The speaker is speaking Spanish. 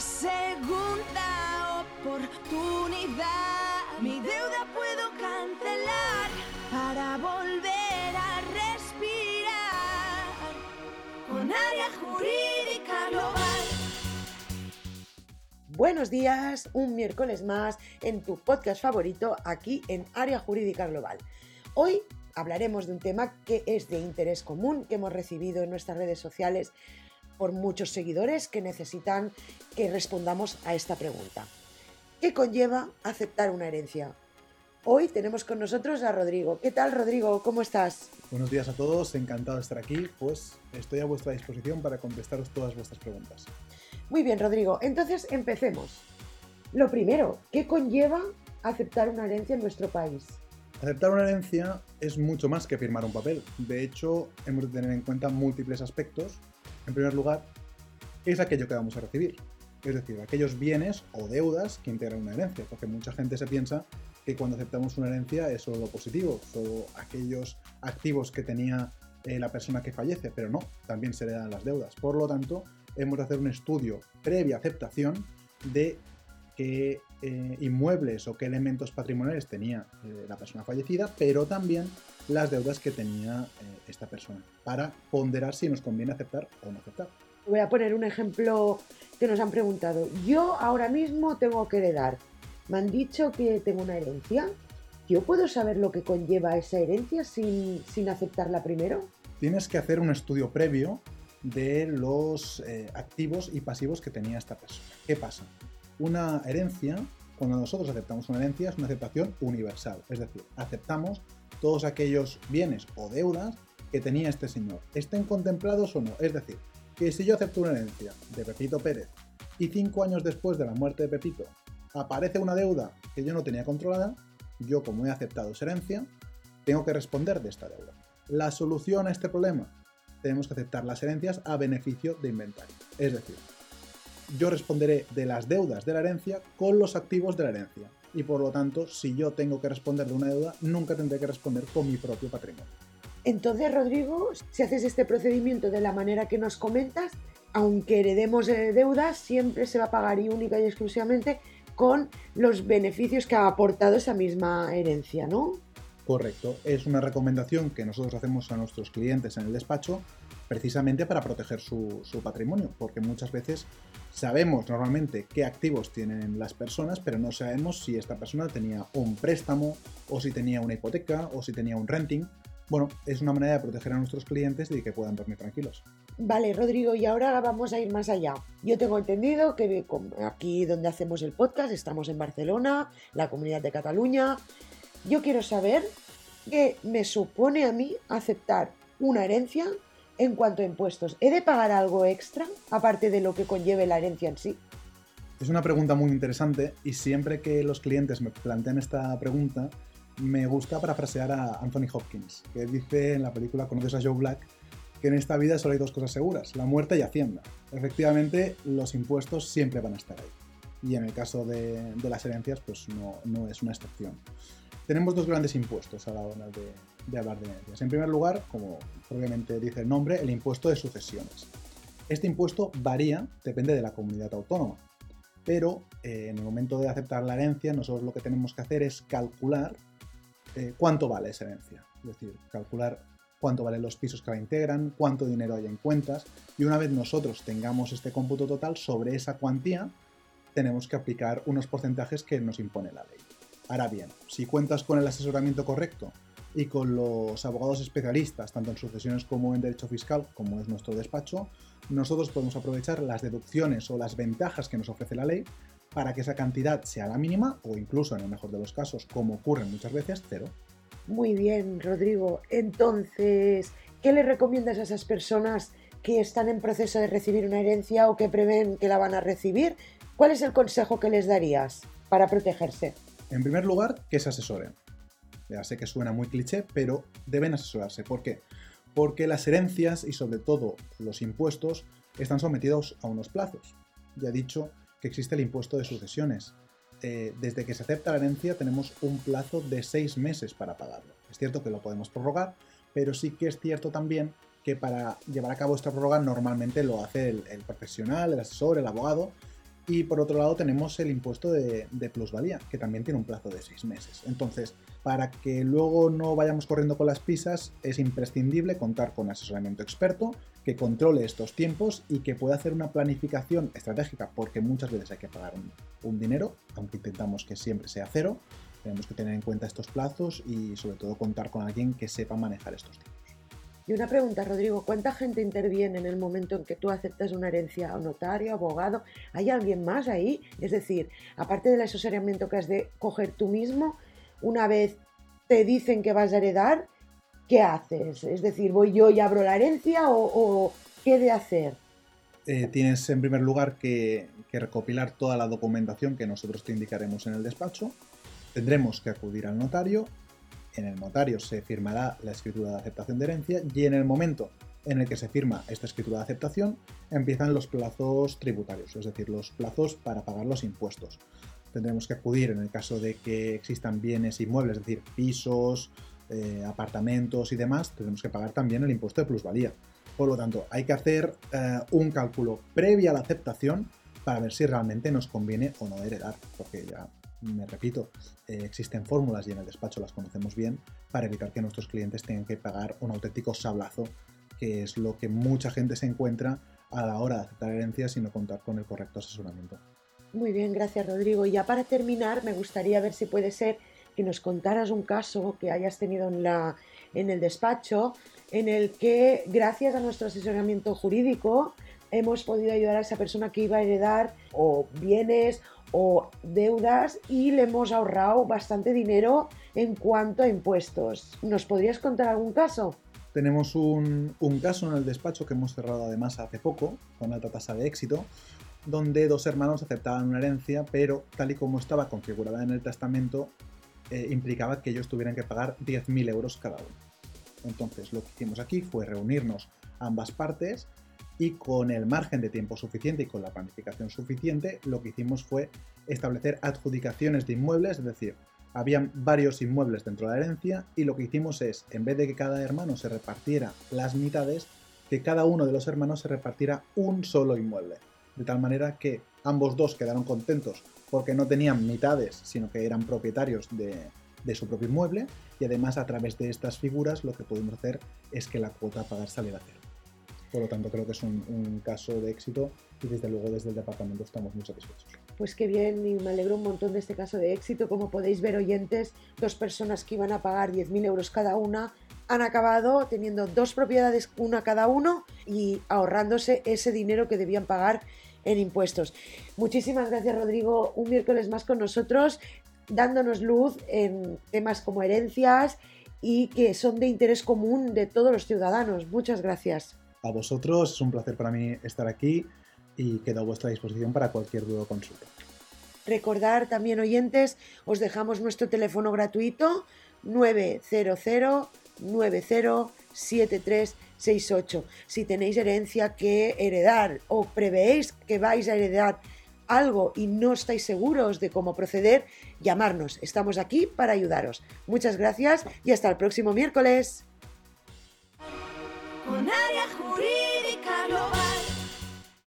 segunda oportunidad. Mi deuda puedo cancelar para volver a respirar con área jurídica global. Buenos días, un miércoles más en tu podcast favorito aquí en Área Jurídica Global. Hoy hablaremos de un tema que es de interés común, que hemos recibido en nuestras redes sociales por muchos seguidores que necesitan que respondamos a esta pregunta. ¿Qué conlleva aceptar una herencia? Hoy tenemos con nosotros a Rodrigo. ¿Qué tal, Rodrigo? ¿Cómo estás? Buenos días a todos, encantado de estar aquí. Pues estoy a vuestra disposición para contestaros todas vuestras preguntas. Muy bien, Rodrigo. Entonces empecemos. Lo primero, ¿qué conlleva aceptar una herencia en nuestro país? Aceptar una herencia es mucho más que firmar un papel. De hecho, hemos de tener en cuenta múltiples aspectos. En primer lugar, es aquello que vamos a recibir. Es decir, aquellos bienes o deudas que integran una herencia. Porque mucha gente se piensa que cuando aceptamos una herencia es solo lo positivo, solo aquellos activos que tenía eh, la persona que fallece, pero no, también se le dan las deudas. Por lo tanto, hemos de hacer un estudio previa aceptación de qué eh, inmuebles o qué elementos patrimoniales tenía eh, la persona fallecida, pero también las deudas que tenía eh, esta persona, para ponderar si nos conviene aceptar o no aceptar. Voy a poner un ejemplo que nos han preguntado. Yo ahora mismo tengo que heredar. Me han dicho que tengo una herencia. ¿Yo puedo saber lo que conlleva esa herencia sin, sin aceptarla primero? Tienes que hacer un estudio previo de los activos y pasivos que tenía esta persona. ¿Qué pasa? Una herencia, cuando nosotros aceptamos una herencia, es una aceptación universal. Es decir, aceptamos todos aquellos bienes o deudas que tenía este señor, estén contemplados o no. Es decir, que si yo acepto una herencia de Pepito Pérez y cinco años después de la muerte de Pepito aparece una deuda que yo no tenía controlada, yo como he aceptado esa herencia, tengo que responder de esta deuda. La solución a este problema, tenemos que aceptar las herencias a beneficio de inventario. Es decir, yo responderé de las deudas de la herencia con los activos de la herencia. Y por lo tanto, si yo tengo que responder de una deuda, nunca tendré que responder con mi propio patrimonio. Entonces, Rodrigo, si haces este procedimiento de la manera que nos comentas, aunque heredemos deudas, siempre se va a pagar y única y exclusivamente con los beneficios que ha aportado esa misma herencia, ¿no? Correcto, es una recomendación que nosotros hacemos a nuestros clientes en el despacho precisamente para proteger su, patrimonio, porque muchas veces Sabemos normalmente qué activos tienen las personas, pero no sabemos si esta persona tenía un préstamo, o si tenía una hipoteca, o si tenía un renting. Bueno, es una manera de proteger a nuestros clientes y que puedan dormir tranquilos. Vale, Rodrigo, y ahora vamos a ir más allá. Yo tengo entendido que aquí donde hacemos el podcast estamos en Barcelona, la comunidad de Cataluña. Yo quiero saber qué me supone a mí aceptar una herencia en cuanto a impuestos, ¿he de pagar algo extra aparte de lo que conlleve la herencia en sí? Es una pregunta muy interesante y siempre que los clientes me plantean esta pregunta, me gusta parafrasear a Anthony Hopkins, que dice en la película Conoces a Joe Black que en esta vida solo hay dos cosas seguras, la muerte y Hacienda. Efectivamente, los impuestos siempre van a estar ahí. Y en el caso de, las herencias, pues no, no es una excepción. Tenemos dos grandes impuestos a la hora de, hablar de herencias. En primer lugar, como obviamente dice el nombre, el impuesto de sucesiones. Este impuesto varía, depende de la comunidad autónoma, pero eh, en el momento de aceptar la herencia, nosotros lo que tenemos que hacer es calcular eh, cuánto vale esa herencia. Es decir, calcular cuánto valen los pisos que la integran, cuánto dinero hay en cuentas, y una vez nosotros tengamos este cómputo total sobre esa cuantía, tenemos que aplicar unos porcentajes que nos impone la ley. Ahora bien, si cuentas con el asesoramiento correcto y con los abogados especialistas, tanto en sucesiones como en derecho fiscal, como es nuestro despacho, nosotros podemos aprovechar las deducciones o las ventajas que nos ofrece la ley para que esa cantidad sea la mínima o incluso, en el mejor de los casos, como ocurre muchas veces, cero. Muy bien, Rodrigo. Entonces, ¿qué le recomiendas a esas personas que están en proceso de recibir una herencia o que prevén que la van a recibir? ¿Cuál es el consejo que les darías para protegerse? En primer lugar, que se asesoren. Ya sé que suena muy cliché, pero deben asesorarse. ¿Por qué? Porque las herencias y sobre todo los impuestos están sometidos a unos plazos. Ya he dicho que existe el impuesto de sucesiones. Eh, desde que se acepta la herencia tenemos un plazo de seis meses para pagarlo. Es cierto que lo podemos prorrogar, pero sí que es cierto también que para llevar a cabo esta prórroga normalmente lo hace el profesional, el asesor, el abogado, Y por otro lado tenemos el impuesto de, plusvalía, que también tiene un plazo de seis meses. Entonces, para que luego no vayamos corriendo con las pisas, es imprescindible contar con asesoramiento experto que controle estos tiempos y que pueda hacer una planificación estratégica, porque muchas veces hay que pagar un dinero, aunque intentamos que siempre sea cero. Tenemos que tener en cuenta estos plazos y sobre todo contar con alguien que sepa manejar estos tiempos. Y una pregunta, Rodrigo, ¿cuánta gente interviene en el momento en que tú aceptas una herencia? ¿Notario, abogado? ¿Hay alguien más ahí? Es decir, aparte del asesoramiento que has de coger tú mismo, una vez te dicen que vas a heredar, ¿qué haces? Es decir, ¿voy yo y abro la herencia o, qué de hacer? Eh, tienes en primer lugar que, que recopilar toda la documentación que nosotros te indicaremos en el despacho. Tendremos que acudir al notario en el notario se firmará la escritura de aceptación de herencia y en el momento en el que se firma esta escritura de aceptación empiezan los plazos tributarios, es decir, los plazos para pagar los impuestos. Tendremos que acudir en el caso de que existan bienes inmuebles, es decir, pisos, eh, apartamentos y demás, tendremos que pagar también el impuesto de plusvalía. Por lo tanto, hay que hacer eh, un cálculo previo a la aceptación para ver si realmente nos conviene o no heredar, porque ya me repito, eh, existen fórmulas y en el despacho las conocemos bien para evitar que nuestros clientes tengan que pagar un auténtico sablazo, que es lo que mucha gente se encuentra a la hora de aceptar herencias y no contar con el correcto asesoramiento. Muy bien, gracias Rodrigo. Y ya para terminar, me gustaría ver si puede ser que nos contaras un caso que hayas tenido en, la, en el despacho en el que, gracias a nuestro asesoramiento jurídico, hemos podido ayudar a esa persona que iba a heredar o bienes o deudas y le hemos ahorrado bastante dinero en cuanto a impuestos. ¿Nos podrías contar algún caso? Tenemos un, caso en el despacho que hemos cerrado además hace poco, con alta tasa de éxito, donde dos hermanos aceptaban una herencia, pero tal y como estaba configurada en el testamento, eh, implicaba que ellos tuvieran que pagar 10.000 euros cada uno. Entonces, lo que hicimos aquí fue reunirnos ambas partes y con el margen de tiempo suficiente y con la planificación suficiente, lo que hicimos fue establecer adjudicaciones de inmuebles, es decir, habían varios inmuebles dentro de la herencia y lo que hicimos es, en vez de que cada hermano se repartiera las mitades, que cada uno de los hermanos se repartiera un solo inmueble. De tal manera que ambos dos quedaron contentos porque no tenían mitades, sino que eran propietarios de, su propio inmueble y además a través de estas figuras lo que pudimos hacer es que la cuota a pagar saliera cero. Por lo tanto, creo que es un, caso de éxito y desde luego desde el departamento estamos muy satisfechos. Pues qué bien y me alegro un montón de este caso de éxito. Como podéis ver, oyentes, dos personas que iban a pagar 10.000 euros cada una han acabado teniendo dos propiedades, una cada uno, y ahorrándose ese dinero que debían pagar en impuestos. Muchísimas gracias, Rodrigo. Un miércoles más con nosotros, dándonos luz en temas como herencias y que son de interés común de todos los ciudadanos. Muchas gracias a vosotros. Es un placer para mí estar aquí y quedo a vuestra disposición para cualquier duda o consulta. Recordar también, oyentes, os dejamos nuestro teléfono gratuito 900 907368. Si tenéis herencia que heredar o prevéis que vais a heredar algo y no estáis seguros de cómo proceder, llamarnos. Estamos aquí para ayudaros. Muchas gracias y hasta el próximo miércoles. Con área jurídica.